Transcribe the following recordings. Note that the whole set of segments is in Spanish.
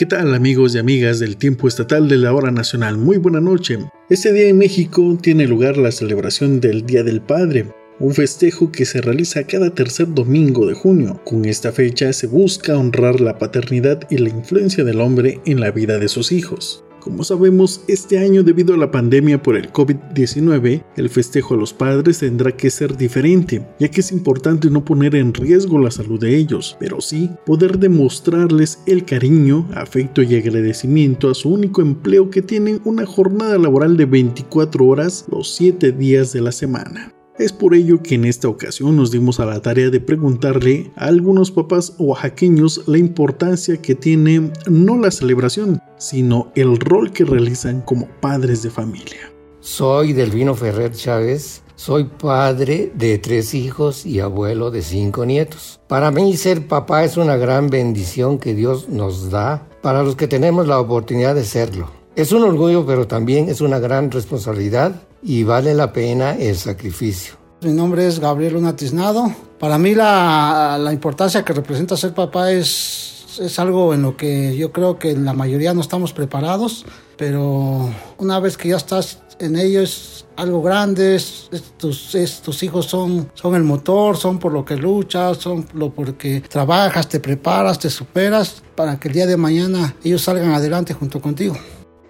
¿Qué tal amigos y amigas del tiempo estatal de la hora nacional? Muy buena noche. Este día en México tiene lugar la celebración del Día del Padre, un festejo que se realiza cada tercer domingo de junio. Con esta fecha se busca honrar la paternidad y la influencia del hombre en la vida de sus hijos. Como sabemos, este año debido a la pandemia por el COVID-19, el festejo a los padres tendrá que ser diferente, ya que es importante no poner en riesgo la salud de ellos, pero sí poder demostrarles el cariño, afecto y agradecimiento a su único empleo que tienen una jornada laboral de 24 horas los 7 días de la semana. Es por ello que en esta ocasión nos dimos a la tarea de preguntarle a algunos papás oaxaqueños la importancia que tiene no la celebración, sino el rol que realizan como padres de familia. Soy Delvino Ferrer Chávez, soy padre de tres hijos y abuelo de cinco nietos. Para mí ser papá es una gran bendición que Dios nos da para los que tenemos la oportunidad de serlo. Es un orgullo, pero también es una gran responsabilidad y vale la pena el sacrificio. Mi nombre es Gabriel Luna Para mí la, la, importancia que representa ser papá es, es algo en lo que yo creo que la mayoría no estamos preparados, pero una vez que ya estás en ello es algo grande, es, tus, tus, hijos son, son el motor, son por lo que luchas, son lo porque trabajas, te preparas, te superas para que el día de mañana ellos salgan adelante junto contigo.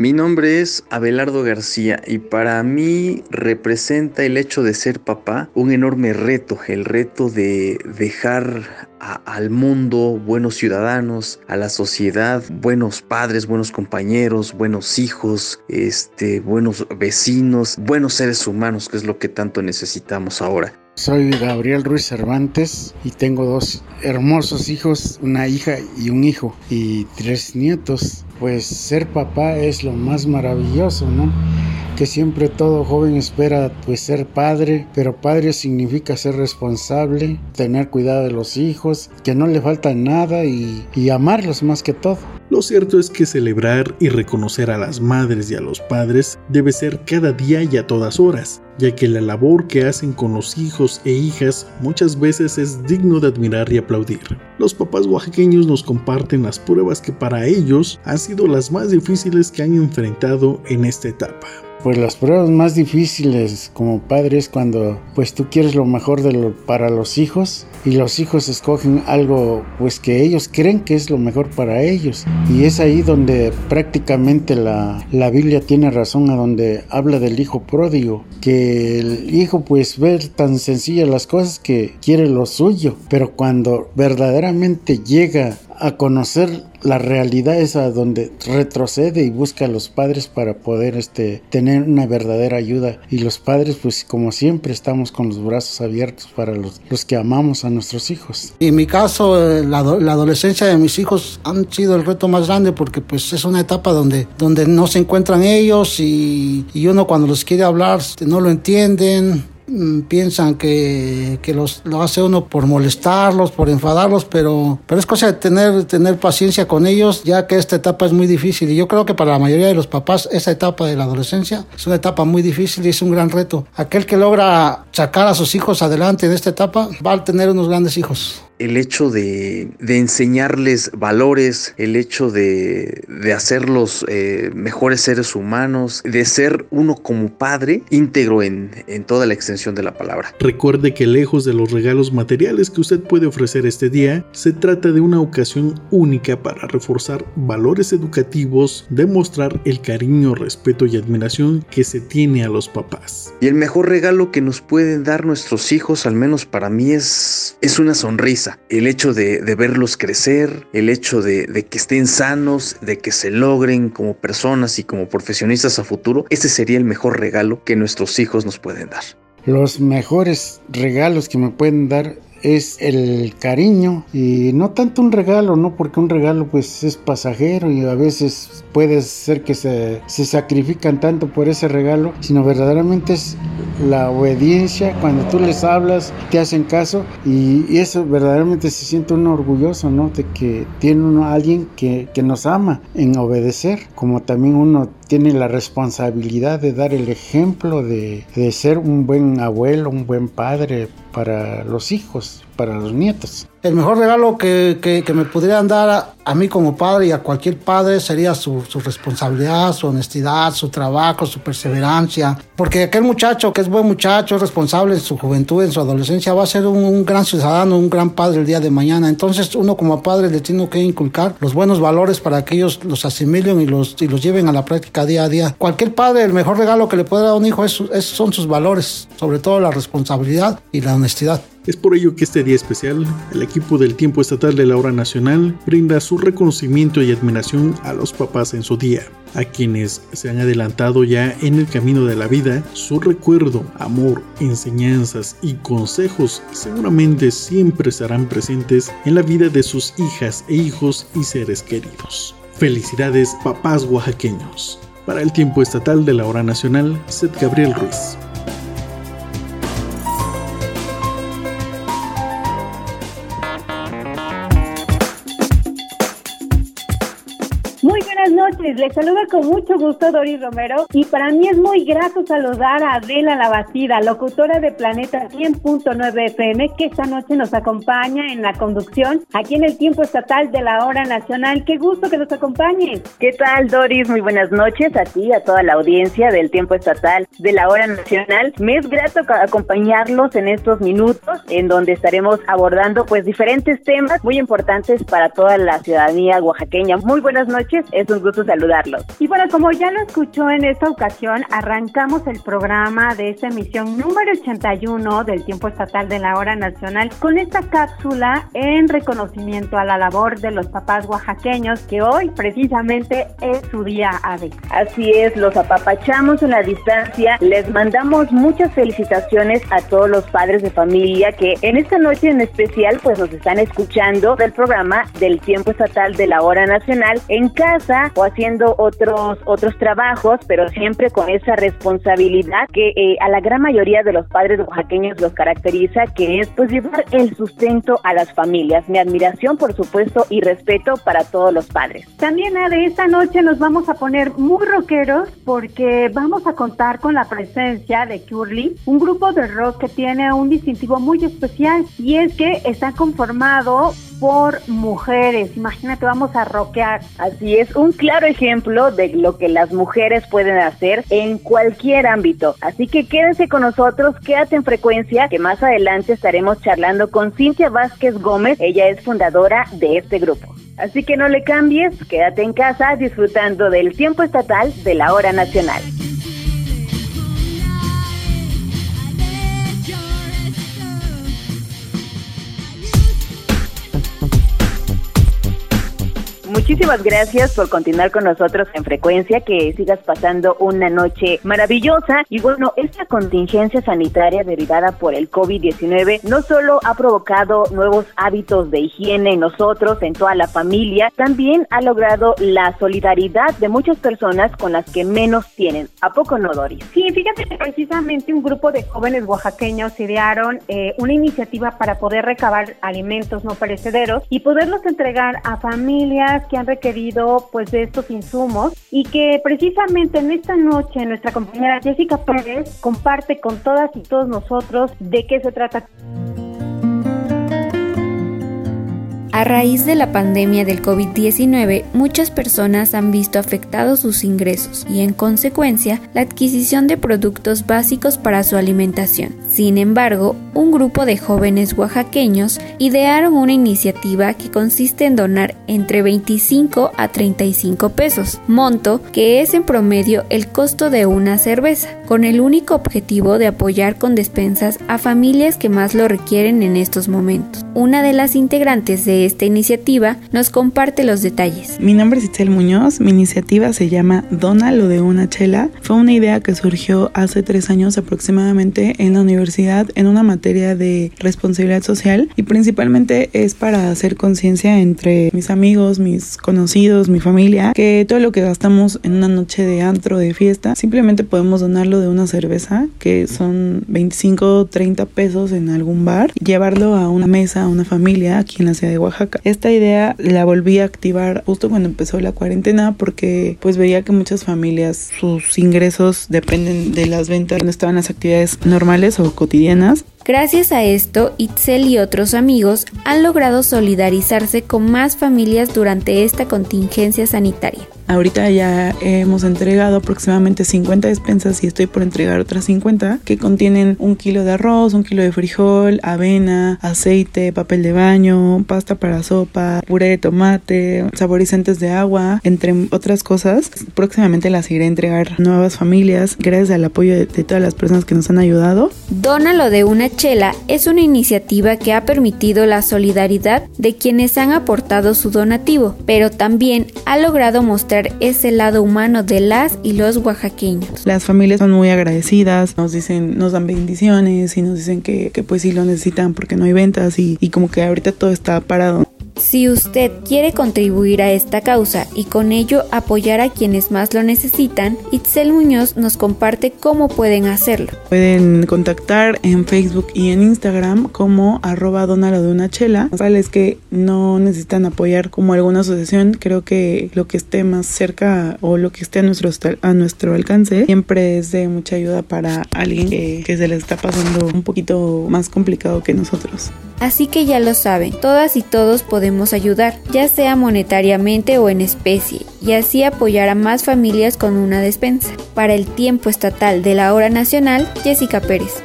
Mi nombre es Abelardo García y para mí representa el hecho de ser papá un enorme reto, el reto de dejar al mundo buenos ciudadanos, a la sociedad buenos padres, buenos compañeros, buenos hijos, este, buenos vecinos, buenos seres humanos, que es lo que tanto necesitamos ahora. Soy Gabriel Ruiz Cervantes y tengo dos hermosos hijos, una hija y un hijo y tres nietos. Pues ser papá es lo más maravilloso, ¿no? Que siempre todo joven espera pues ser padre, pero padre significa ser responsable, tener cuidado de los hijos, que no le falta nada y, y amarlos más que todo. Lo cierto es que celebrar y reconocer a las madres y a los padres debe ser cada día y a todas horas, ya que la labor que hacen con los hijos e hijas muchas veces es digno de admirar y aplaudir. Los papás oaxaqueños nos comparten las pruebas que para ellos han sido las más difíciles que han enfrentado en esta etapa. Pues las pruebas más difíciles como padres cuando pues tú quieres lo mejor para los hijos y los hijos escogen algo pues que ellos creen que es lo mejor para ellos. Y es ahí donde prácticamente la, la Biblia tiene razón a donde habla del hijo pródigo que el hijo pues ve tan sencillas las cosas que quiere lo suyo pero cuando verdaderamente llega a conocer la realidad es a donde retrocede y busca a los padres para poder este, tener una verdadera ayuda. Y los padres, pues como siempre, estamos con los brazos abiertos para los, los que amamos a nuestros hijos. En mi caso, eh, la, la, adolescencia de mis hijos han sido el reto más grande porque pues es una etapa donde, donde no se encuentran ellos y, y uno cuando los quiere hablar no lo entienden piensan que, que los, lo hace uno por molestarlos, por enfadarlos, pero, pero es cosa de tener, tener paciencia con ellos, ya que esta etapa es muy difícil. Y yo creo que para la mayoría de los papás, esa etapa de la adolescencia es una etapa muy difícil y es un gran reto. Aquel que logra sacar a sus hijos adelante en esta etapa va a tener unos grandes hijos el hecho de, de, enseñarles valores, el hecho de, de hacerlos eh, mejores seres humanos, de ser uno como padre íntegro en, en, toda la extensión de la palabra. Recuerde que lejos de los regalos materiales que usted puede ofrecer este día, se trata de una ocasión única para reforzar valores educativos, demostrar el cariño, respeto y admiración que se tiene a los papás. Y el mejor regalo que nos pueden dar nuestros hijos, al menos para mí, es, es una sonrisa el hecho de, verlos crecer, el hecho de, que estén sanos, de que se logren como personas y como profesionistas a futuro, ese sería el mejor regalo que nuestros hijos nos pueden dar. Los mejores regalos que me pueden dar es el cariño y no tanto un regalo, ¿no? Porque un regalo pues es pasajero y a veces puede ser que se, se sacrifican tanto por ese regalo, sino verdaderamente es la obediencia, cuando tú les hablas, te hacen caso y, y eso verdaderamente se siente uno orgulloso, ¿no? De que tiene uno a alguien que, que nos ama en obedecer, como también uno tiene la responsabilidad de dar el ejemplo de, de ser un buen abuelo, un buen padre para los hijos, para los nietos. El mejor regalo que, que, me pudieran dar a, mí como padre y a cualquier padre sería su, su, responsabilidad, su honestidad, su trabajo, su perseverancia. Porque aquel muchacho que es buen muchacho, es responsable en su juventud, en su adolescencia, va a ser un, gran ciudadano, un gran padre el día de mañana. Entonces uno como padre le tiene que inculcar los buenos valores para que ellos los asimilen y los, y los lleven a la práctica día a día. Cualquier padre, el mejor regalo que le puede dar a un hijo es, son sus valores, sobre todo la responsabilidad y la honestidad. Es por ello que este día especial, el equipo del Tiempo Estatal de la Hora Nacional brinda su reconocimiento y admiración a los papás en su día, a quienes se han adelantado ya en el camino de la vida, su recuerdo, amor, enseñanzas y consejos seguramente siempre estarán presentes en la vida de sus hijas e hijos y seres queridos. Felicidades papás oaxaqueños. Para el Tiempo Estatal de la Hora Nacional, Seth Gabriel Ruiz. Noches, les saluda con mucho gusto Doris Romero y para mí es muy grato saludar a Adela Lavacida, locutora de Planeta 100.9 FM, que esta noche nos acompaña en la conducción aquí en el tiempo estatal de la hora nacional. Qué gusto que nos acompañes. ¿Qué tal Doris? Muy buenas noches a ti, a toda la audiencia del tiempo estatal de la hora nacional. Me es grato acompañarlos en estos minutos en donde estaremos abordando pues diferentes temas muy importantes para toda la ciudadanía oaxaqueña. Muy buenas noches, es un gusto saludarlos. Y bueno, como ya lo escuchó en esta ocasión, arrancamos el programa de esta emisión número 81 del Tiempo Estatal de la Hora Nacional con esta cápsula en reconocimiento a la labor de los papás oaxaqueños que hoy precisamente es su día ave. Así es, los apapachamos en la distancia, les mandamos muchas felicitaciones a todos los padres de familia que en esta noche en especial pues nos están escuchando del programa del Tiempo Estatal de la Hora Nacional en casa o haciendo otros otros trabajos, pero siempre con esa responsabilidad que eh, a la gran mayoría de los padres oaxaqueños los caracteriza, que es pues llevar el sustento a las familias. Mi admiración, por supuesto, y respeto para todos los padres. También de esta noche nos vamos a poner muy rockeros porque vamos a contar con la presencia de Curly, un grupo de rock que tiene un distintivo muy especial y es que está conformado por mujeres. Imagínate, vamos a rockear. Así es, un claro ejemplo de lo que las mujeres pueden hacer en cualquier ámbito. Así que quédense con nosotros, quédate en frecuencia, que más adelante estaremos charlando con Cintia Vázquez Gómez. Ella es fundadora de este grupo. Así que no le cambies, quédate en casa disfrutando del tiempo estatal de la hora nacional. Muchísimas gracias por continuar con nosotros en frecuencia, que sigas pasando una noche maravillosa. Y bueno, esta contingencia sanitaria derivada por el COVID-19 no solo ha provocado nuevos hábitos de higiene en nosotros, en toda la familia, también ha logrado la solidaridad de muchas personas con las que menos tienen. ¿A poco no, Doris? Sí, fíjate que precisamente un grupo de jóvenes oaxaqueños idearon eh, una iniciativa para poder recabar alimentos no perecederos y poderlos entregar a familias que han requerido pues de estos insumos y que precisamente en esta noche nuestra compañera Jessica Pérez comparte con todas y todos nosotros de qué se trata. A raíz de la pandemia del COVID-19, muchas personas han visto afectados sus ingresos y en consecuencia la adquisición de productos básicos para su alimentación. Sin embargo, un grupo de jóvenes oaxaqueños idearon una iniciativa que consiste en donar entre 25 a 35 pesos, monto que es en promedio el costo de una cerveza, con el único objetivo de apoyar con despensas a familias que más lo requieren en estos momentos. Una de las integrantes de esta iniciativa, nos comparte los detalles. Mi nombre es Itzel Muñoz, mi iniciativa se llama Dona lo de una chela. Fue una idea que surgió hace tres años aproximadamente en la universidad en una materia de responsabilidad social y principalmente es para hacer conciencia entre mis amigos, mis conocidos, mi familia, que todo lo que gastamos en una noche de antro, de fiesta, simplemente podemos donarlo de una cerveza, que son 25 o 30 pesos en algún bar, llevarlo a una mesa, a una familia aquí en la ciudad de Oaxaca. Esta idea la volví a activar justo cuando empezó la cuarentena porque pues veía que muchas familias sus ingresos dependen de las ventas, no estaban las actividades normales o cotidianas Gracias a esto, Itzel y otros amigos han logrado solidarizarse con más familias durante esta contingencia sanitaria. Ahorita ya hemos entregado aproximadamente 50 despensas y estoy por entregar otras 50 que contienen un kilo de arroz, un kilo de frijol, avena, aceite, papel de baño, pasta para sopa, puré de tomate, saborizantes de agua, entre otras cosas. Próximamente las iré a entregar a nuevas familias gracias al apoyo de, de todas las personas que nos han ayudado. Dónalo de una chela es una iniciativa que ha permitido la solidaridad de quienes han aportado su donativo, pero también ha logrado mostrar ese lado humano de las y los oaxaqueños. Las familias son muy agradecidas, nos dicen, nos dan bendiciones y nos dicen que, pues sí lo necesitan porque no hay ventas y, y como que ahorita todo está parado. Si usted quiere contribuir a esta causa y con ello apoyar a quienes más lo necesitan, Itzel Muñoz nos comparte cómo pueden hacerlo. Pueden contactar en Facebook y en Instagram como arroba donalo de una chela. Es que no necesitan apoyar como alguna asociación, creo que lo que esté más cerca o lo que esté a nuestro, a nuestro alcance siempre es de mucha ayuda para alguien que, que se le está pasando un poquito más complicado que nosotros. Así que ya lo saben, todas y todos podemos ayudar, ya sea monetariamente o en especie, y así apoyar a más familias con una despensa. Para el tiempo estatal de la hora nacional, Jessica Pérez.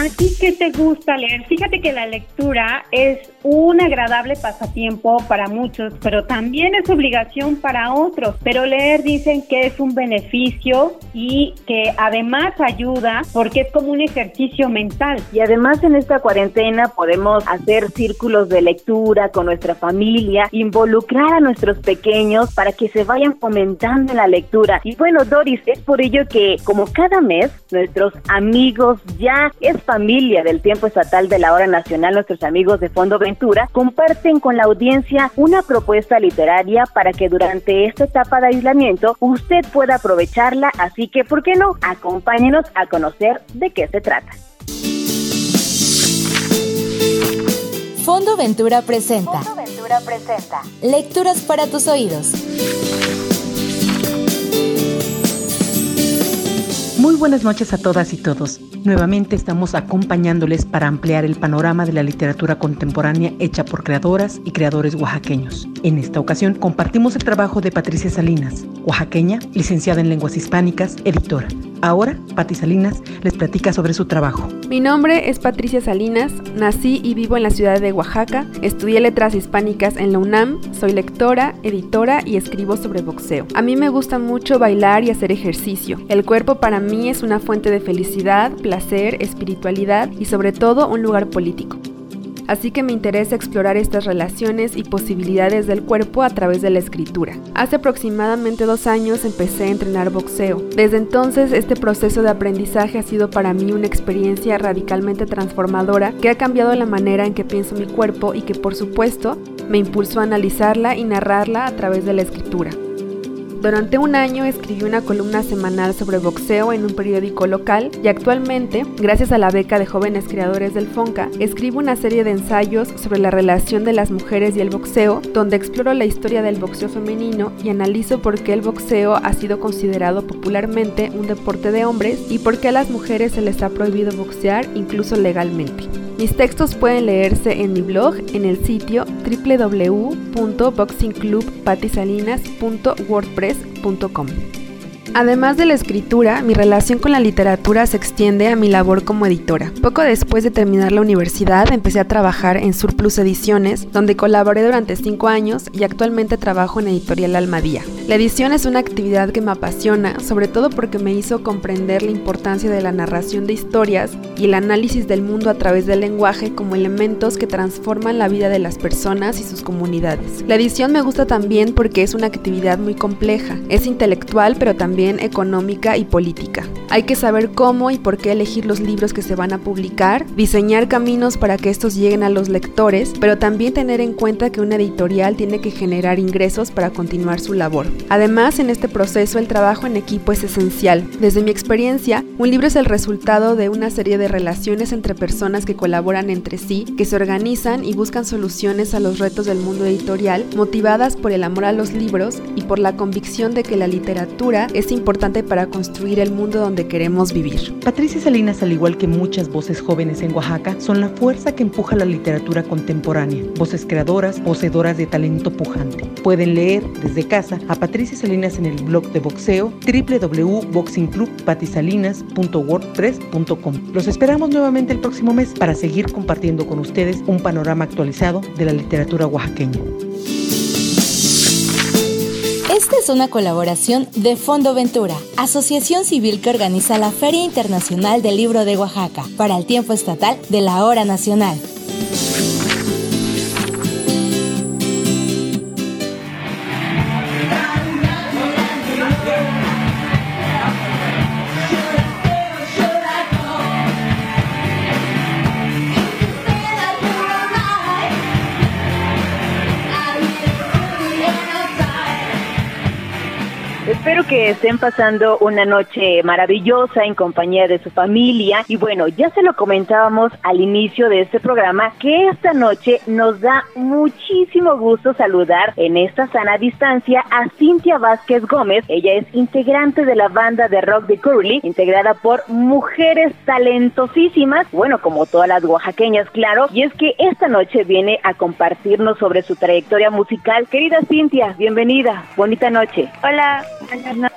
¿A ti qué te gusta leer? Fíjate que la lectura es un agradable pasatiempo para muchos, pero también es obligación para otros. Pero leer dicen que es un beneficio y que además ayuda porque es como un ejercicio mental. Y además en esta cuarentena podemos hacer círculos de lectura con nuestra familia, involucrar a nuestros pequeños para que se vayan fomentando en la lectura. Y bueno, Doris, es por ello que como cada mes nuestros amigos ya es familia del tiempo estatal de la hora nacional, nuestros amigos de Fondo Comparten con la audiencia una propuesta literaria para que durante esta etapa de aislamiento usted pueda aprovecharla, así que, ¿por qué no? Acompáñenos a conocer de qué se trata. Fondo Ventura presenta. Fondo Ventura presenta. Lecturas para tus oídos. Muy buenas noches a todas y todos. Nuevamente estamos acompañándoles para ampliar el panorama de la literatura contemporánea hecha por creadoras y creadores oaxaqueños. En esta ocasión compartimos el trabajo de Patricia Salinas, oaxaqueña, licenciada en lenguas hispánicas, editora. Ahora, Pati Salinas les platica sobre su trabajo. Mi nombre es Patricia Salinas, nací y vivo en la ciudad de Oaxaca, estudié letras hispánicas en la UNAM, soy lectora, editora y escribo sobre boxeo. A mí me gusta mucho bailar y hacer ejercicio. El cuerpo para mí es una fuente de felicidad, placer, espiritualidad y sobre todo un lugar político. Así que me interesa explorar estas relaciones y posibilidades del cuerpo a través de la escritura. Hace aproximadamente dos años empecé a entrenar boxeo. Desde entonces este proceso de aprendizaje ha sido para mí una experiencia radicalmente transformadora que ha cambiado la manera en que pienso mi cuerpo y que por supuesto me impulsó a analizarla y narrarla a través de la escritura. Durante un año escribí una columna semanal sobre boxeo en un periódico local y actualmente, gracias a la beca de jóvenes creadores del FONCA, escribo una serie de ensayos sobre la relación de las mujeres y el boxeo, donde exploro la historia del boxeo femenino y analizo por qué el boxeo ha sido considerado popularmente un deporte de hombres y por qué a las mujeres se les ha prohibido boxear incluso legalmente. Mis textos pueden leerse en mi blog en el sitio www.boxingclubpatisalinas.wordpress.com. Además de la escritura, mi relación con la literatura se extiende a mi labor como editora. Poco después de terminar la universidad, empecé a trabajar en Surplus Ediciones, donde colaboré durante cinco años y actualmente trabajo en Editorial Almadía. La edición es una actividad que me apasiona, sobre todo porque me hizo comprender la importancia de la narración de historias y el análisis del mundo a través del lenguaje como elementos que transforman la vida de las personas y sus comunidades. La edición me gusta también porque es una actividad muy compleja, es intelectual pero también económica y política. Hay que saber cómo y por qué elegir los libros que se van a publicar, diseñar caminos para que estos lleguen a los lectores, pero también tener en cuenta que una editorial tiene que generar ingresos para continuar su labor. Además, en este proceso el trabajo en equipo es esencial. Desde mi experiencia, un libro es el resultado de una serie de relaciones entre personas que colaboran entre sí, que se organizan y buscan soluciones a los retos del mundo editorial, motivadas por el amor a los libros y por la convicción de que la literatura es importante para construir el mundo donde queremos vivir. Patricia Salinas, al igual que muchas voces jóvenes en Oaxaca, son la fuerza que empuja la literatura contemporánea. Voces creadoras, poseedoras de talento pujante. Pueden leer desde casa a Patricia Salinas en el blog de boxeo www.boxingclubpatisalinas.wordpress.com. Los esperamos nuevamente el próximo mes para seguir compartiendo con ustedes un panorama actualizado de la literatura oaxaqueña. Esta es una colaboración de Fondo Ventura, asociación civil que organiza la Feria Internacional del Libro de Oaxaca, para el tiempo estatal de la hora nacional. Estén pasando una noche maravillosa en compañía de su familia. Y bueno, ya se lo comentábamos al inicio de este programa que esta noche nos da muchísimo gusto saludar en esta sana distancia a Cintia Vázquez Gómez. Ella es integrante de la banda de rock de Curly, integrada por mujeres talentosísimas, bueno, como todas las oaxaqueñas, claro. Y es que esta noche viene a compartirnos sobre su trayectoria musical. Querida Cintia, bienvenida. Bonita noche. Hola. Buenas noches,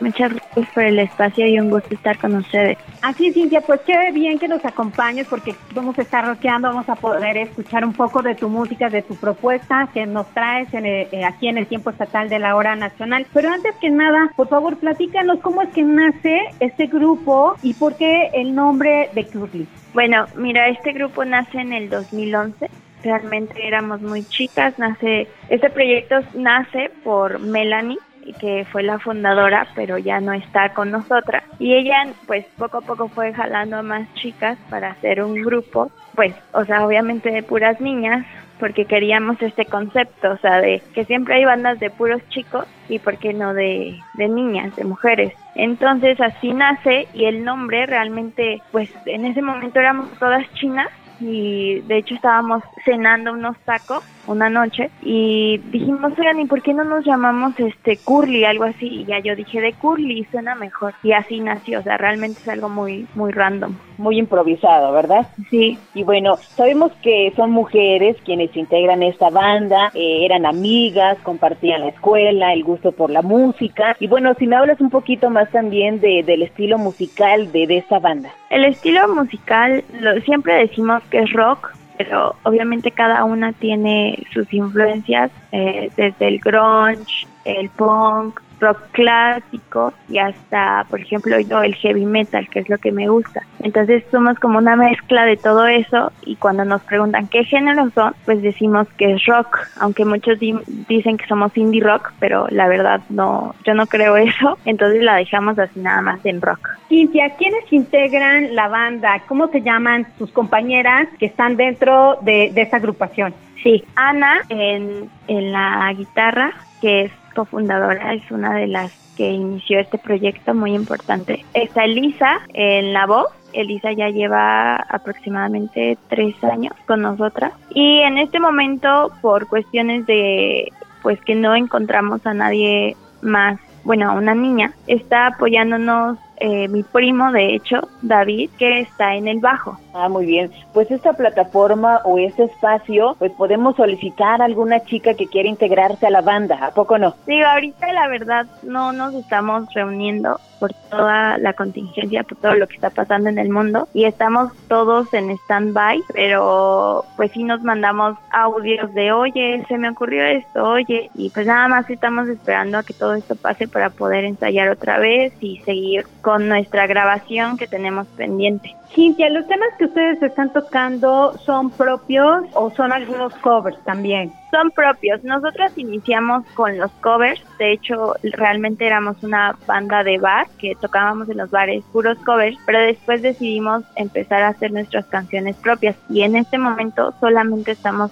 muchas gracias por el espacio y un gusto estar con ustedes. Así, Cintia, pues qué bien que nos acompañes porque vamos a estar rockeando, vamos a poder escuchar un poco de tu música, de tu propuesta que nos traes en eh, aquí en el tiempo estatal de la hora nacional. Pero antes que nada, por favor, platícanos cómo es que nace este grupo y por qué el nombre de Curly. Bueno, mira, este grupo nace en el 2011 realmente éramos muy chicas, nace, este proyecto nace por Melanie, que fue la fundadora, pero ya no está con nosotras. Y ella, pues poco a poco fue jalando a más chicas para hacer un grupo, pues, o sea, obviamente de puras niñas, porque queríamos este concepto, o sea, de que siempre hay bandas de puros chicos y por qué no de, de niñas, de mujeres. Entonces así nace y el nombre realmente, pues en ese momento éramos todas chinas y de hecho estábamos cenando unos tacos una noche y dijimos, oigan, ¿y por qué no nos llamamos este Curly, algo así? Y ya yo dije, de Curly suena mejor. Y así nació, o sea, realmente es algo muy, muy random. Muy improvisado, ¿verdad? Sí. Y bueno, sabemos que son mujeres quienes integran esta banda, eh, eran amigas, compartían la escuela, el gusto por la música. Y bueno, si me hablas un poquito más también de, del estilo musical de, de esta banda. El estilo musical, lo, siempre decimos es rock, pero obviamente cada una tiene sus influencias, eh, desde el grunge, el punk, rock clásico y hasta, por ejemplo, yo el heavy metal, que es lo que me gusta. Entonces somos como una mezcla de todo eso y cuando nos preguntan qué género son, pues decimos que es rock, aunque muchos dicen que somos indie rock, pero la verdad no, yo no creo eso, entonces la dejamos así nada más en rock. Cintia, ¿quiénes integran la banda? ¿Cómo se llaman sus compañeras que están dentro de, de esta agrupación? Sí, Ana en, en la guitarra, que es cofundadora, es una de las que inició este proyecto muy importante. Está Elisa en la voz. Elisa ya lleva aproximadamente tres años con nosotras y en este momento por cuestiones de pues que no encontramos a nadie más, bueno, a una niña, está apoyándonos eh, mi primo, de hecho, David, que está en el bajo. Ah, muy bien. Pues esta plataforma o este espacio, pues podemos solicitar a alguna chica que quiera integrarse a la banda, ¿a poco no? Sí, ahorita la verdad no nos estamos reuniendo por toda la contingencia, por todo lo que está pasando en el mundo y estamos todos en stand-by, pero pues sí nos mandamos audios de, oye, se me ocurrió esto, oye, y pues nada más estamos esperando a que todo esto pase para poder ensayar otra vez y seguir con nuestra grabación que tenemos pendiente. Cintia, ¿los temas que ustedes están tocando son propios o son algunos covers también? Son propios. Nosotros iniciamos con los covers. De hecho, realmente éramos una banda de bar que tocábamos en los bares puros covers, pero después decidimos empezar a hacer nuestras canciones propias y en este momento solamente estamos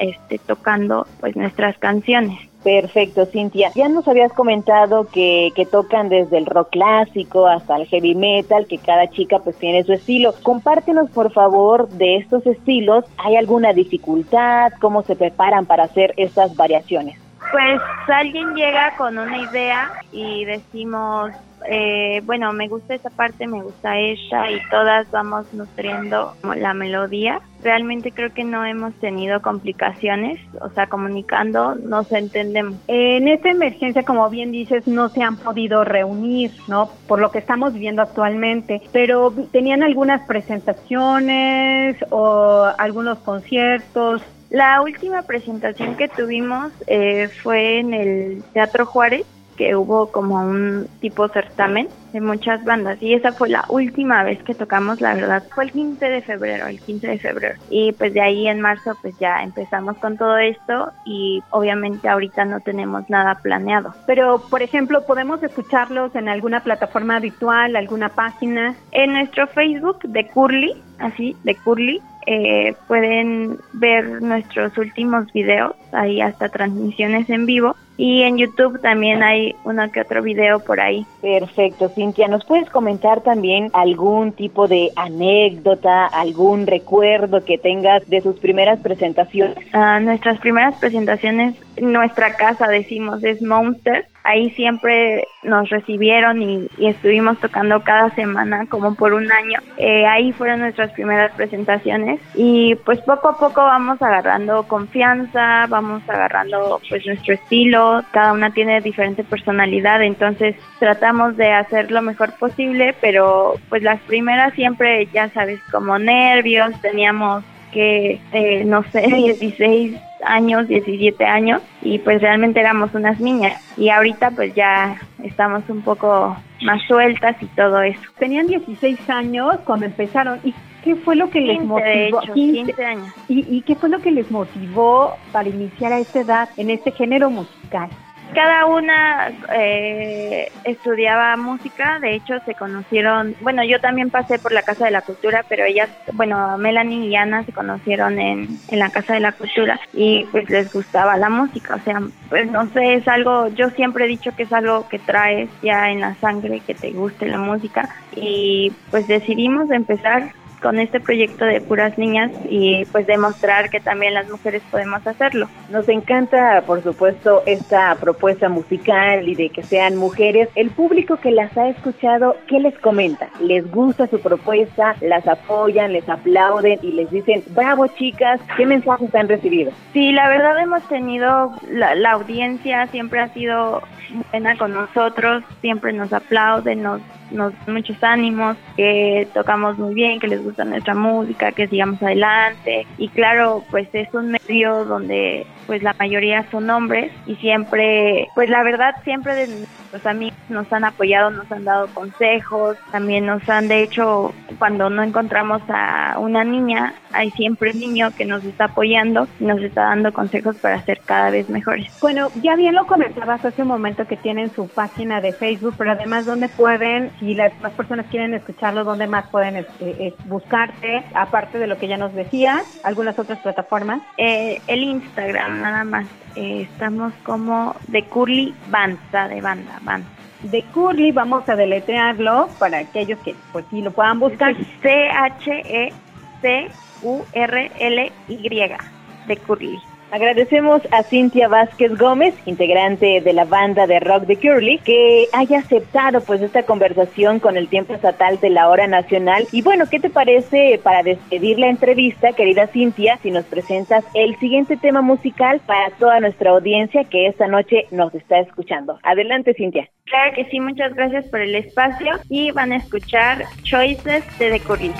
este, tocando pues nuestras canciones. Perfecto, Cintia. Ya nos habías comentado que, que, tocan desde el rock clásico hasta el heavy metal, que cada chica pues tiene su estilo. Compártenos por favor de estos estilos. ¿Hay alguna dificultad? ¿Cómo se preparan para hacer estas variaciones? Pues alguien llega con una idea y decimos, eh, bueno, me gusta esa parte, me gusta ella y todas vamos nutriendo la melodía. Realmente creo que no hemos tenido complicaciones, o sea, comunicando nos entendemos. En esta emergencia, como bien dices, no se han podido reunir, ¿no? Por lo que estamos viviendo actualmente, pero tenían algunas presentaciones o algunos conciertos. La última presentación que tuvimos eh, fue en el Teatro Juárez que hubo como un tipo certamen de muchas bandas y esa fue la última vez que tocamos, la verdad, fue el 15 de febrero, el 15 de febrero y pues de ahí en marzo pues ya empezamos con todo esto y obviamente ahorita no tenemos nada planeado. Pero por ejemplo, ¿podemos escucharlos en alguna plataforma habitual, alguna página? En nuestro Facebook de Curly, así, de Curly, eh, pueden ver nuestros últimos videos, hay hasta transmisiones en vivo y en YouTube también hay uno que otro video por ahí. Perfecto, Cintia. ¿Nos puedes comentar también algún tipo de anécdota, algún recuerdo que tengas de sus primeras presentaciones? Ah, nuestras primeras presentaciones, nuestra casa decimos, es Monster ahí siempre nos recibieron y, estuvimos tocando cada semana como por un año. Eh, ahí fueron nuestras primeras presentaciones y pues poco a poco vamos agarrando confianza, vamos agarrando pues nuestro estilo, cada una tiene diferente personalidad, entonces tratamos de hacer lo mejor posible, pero pues las primeras siempre, ya sabes, como nervios, teníamos que, eh, no sé, 16 años, 17 años, y pues realmente éramos unas niñas. Y ahorita pues ya estamos un poco más sueltas y todo eso. Tenían 16 años cuando empezaron. ¿Y qué fue lo que les motivó? 15, años. ¿Y, ¿Y qué fue lo que les motivó para iniciar a esta edad en este género musical? Cada una eh, estudiaba música, de hecho se conocieron, bueno, yo también pasé por la Casa de la Cultura, pero ellas, bueno, Melanie y Ana se conocieron en, en la Casa de la Cultura y pues les gustaba la música, o sea, pues no sé, es algo, yo siempre he dicho que es algo que traes ya en la sangre, que te guste la música y pues decidimos empezar con este proyecto de puras niñas y pues demostrar que también las mujeres podemos hacerlo. Nos encanta, por supuesto, esta propuesta musical y de que sean mujeres. El público que las ha escuchado, ¿qué les comenta? ¿Les gusta su propuesta? ¿Las apoyan? ¿Les aplauden? Y les dicen, bravo chicas, ¿qué mensajes han recibido? Sí, la verdad hemos tenido, la, la audiencia siempre ha sido buena con nosotros, siempre nos aplauden, nos nos muchos ánimos, que tocamos muy bien, que les gusta nuestra música, que sigamos adelante. Y claro, pues es un medio donde pues la mayoría son hombres y siempre, pues la verdad siempre de nuestros amigos nos han apoyado, nos han dado consejos, también nos han de hecho cuando no encontramos a una niña, hay siempre un niño que nos está apoyando y nos está dando consejos para ser cada vez mejores. Bueno, ya bien lo comentabas hace un momento que tienen su página de Facebook, pero además donde pueden, si las más personas quieren escucharlo, donde más pueden este, buscarte, aparte de lo que ya nos decías, algunas otras plataformas. Eh, el Instagram nada más. Eh, estamos como de Curly Banda, de banda, banda. De Curly vamos a deletrearlo para aquellos que pues sí lo puedan buscar. C-H-E-C-U-R-L-Y, de Curly. Agradecemos a Cintia Vázquez Gómez, integrante de la banda de rock de Curly, que haya aceptado pues esta conversación con el tiempo estatal de la hora nacional. Y bueno, ¿qué te parece para despedir la entrevista, querida Cintia, si nos presentas el siguiente tema musical para toda nuestra audiencia que esta noche nos está escuchando? Adelante, Cintia. Claro que sí, muchas gracias por el espacio y van a escuchar Choices de The Curly.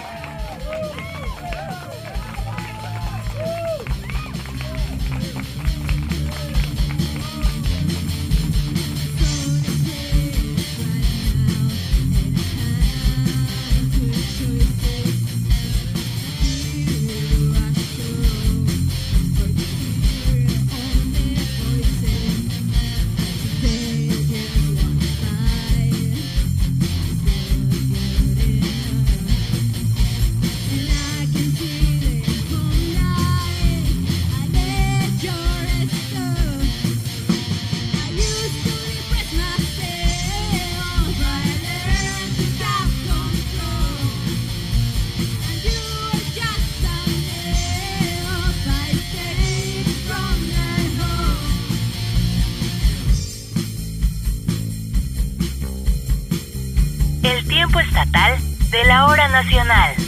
Nacional.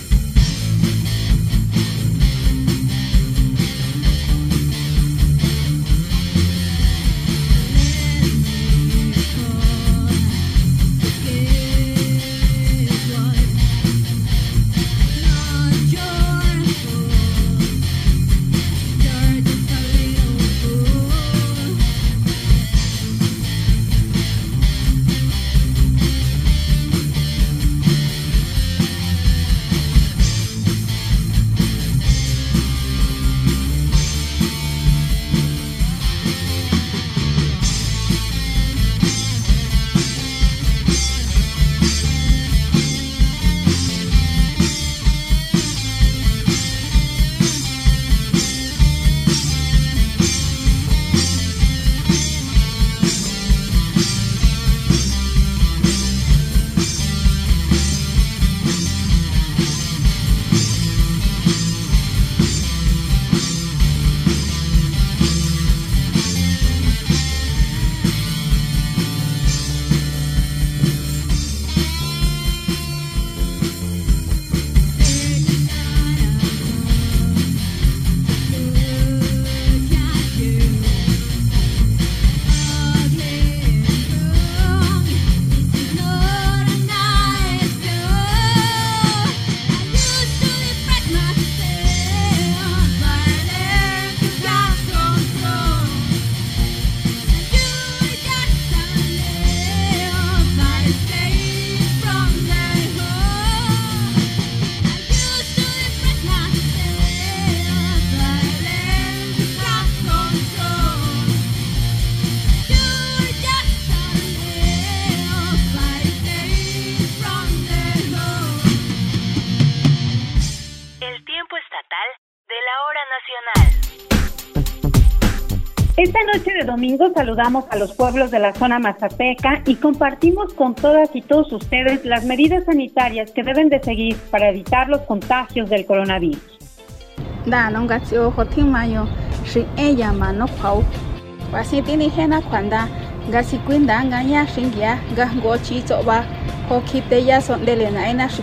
Domingo saludamos a los pueblos de la zona mazateca y compartimos con todas y todos ustedes las medidas sanitarias que deben de seguir para evitar los contagios del coronavirus.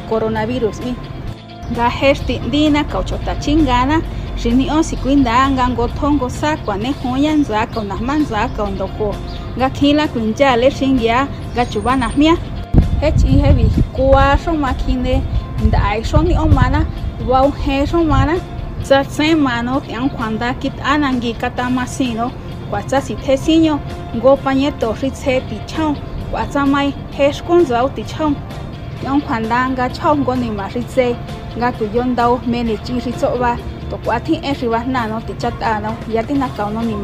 Coronavirus rinion sikuinda ngango thongo sakwa ne hoya nzaka unahman zaka ondoko ngakila kuinja le shingia gachubana mia. Hech i hevi, kuwa shoma kinde ndai shoni omana wau he shomana tsatse mano, yang kwanda kit anangi katamasino kwatsa sithesinyo ngopanye torritse tichao kwatsa mai heshkon zau tichao yang kwanda nga chao ngoni maritse nga kuyondao mene chirisoba ritso ba. tokuati en ribas nano tichatano ya tinakauno ni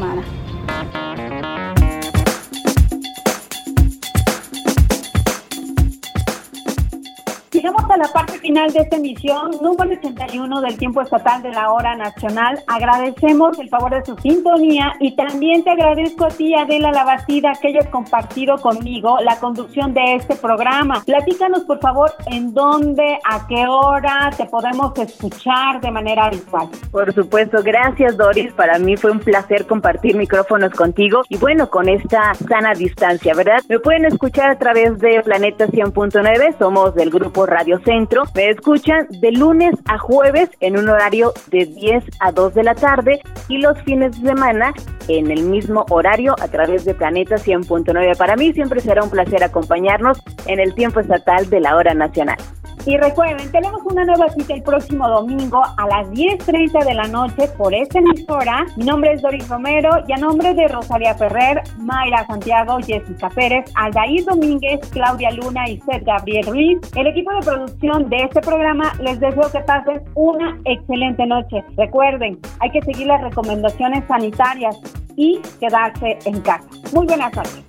final de esta emisión número 81 del tiempo estatal de la hora nacional. Agradecemos el favor de su sintonía y también te agradezco a ti, Adela Labastida, que hayas compartido conmigo la conducción de este programa. Platícanos, por favor, en dónde, a qué hora te podemos escuchar de manera habitual. Por supuesto, gracias Doris. Para mí fue un placer compartir micrófonos contigo y bueno, con esta sana distancia, ¿verdad? Me pueden escuchar a través de Planeta 100.9, somos del grupo Radio Centro. Me escuchan de lunes a jueves en un horario de 10 a 2 de la tarde y los fines de semana en el mismo horario a través de Planeta 100.9. Para mí siempre será un placer acompañarnos en el tiempo estatal de la hora nacional. Y recuerden, tenemos una nueva cita el próximo domingo a las 10.30 de la noche por esta emisora. Mi nombre es Doris Romero y a nombre de Rosalia Ferrer, Mayra Santiago, Jessica Pérez, Aldair Domínguez, Claudia Luna y Seth Gabriel Ruiz, el equipo de producción de este programa, les deseo que pasen una excelente noche. Recuerden, hay que seguir las recomendaciones sanitarias y quedarse en casa. Muy buenas noches.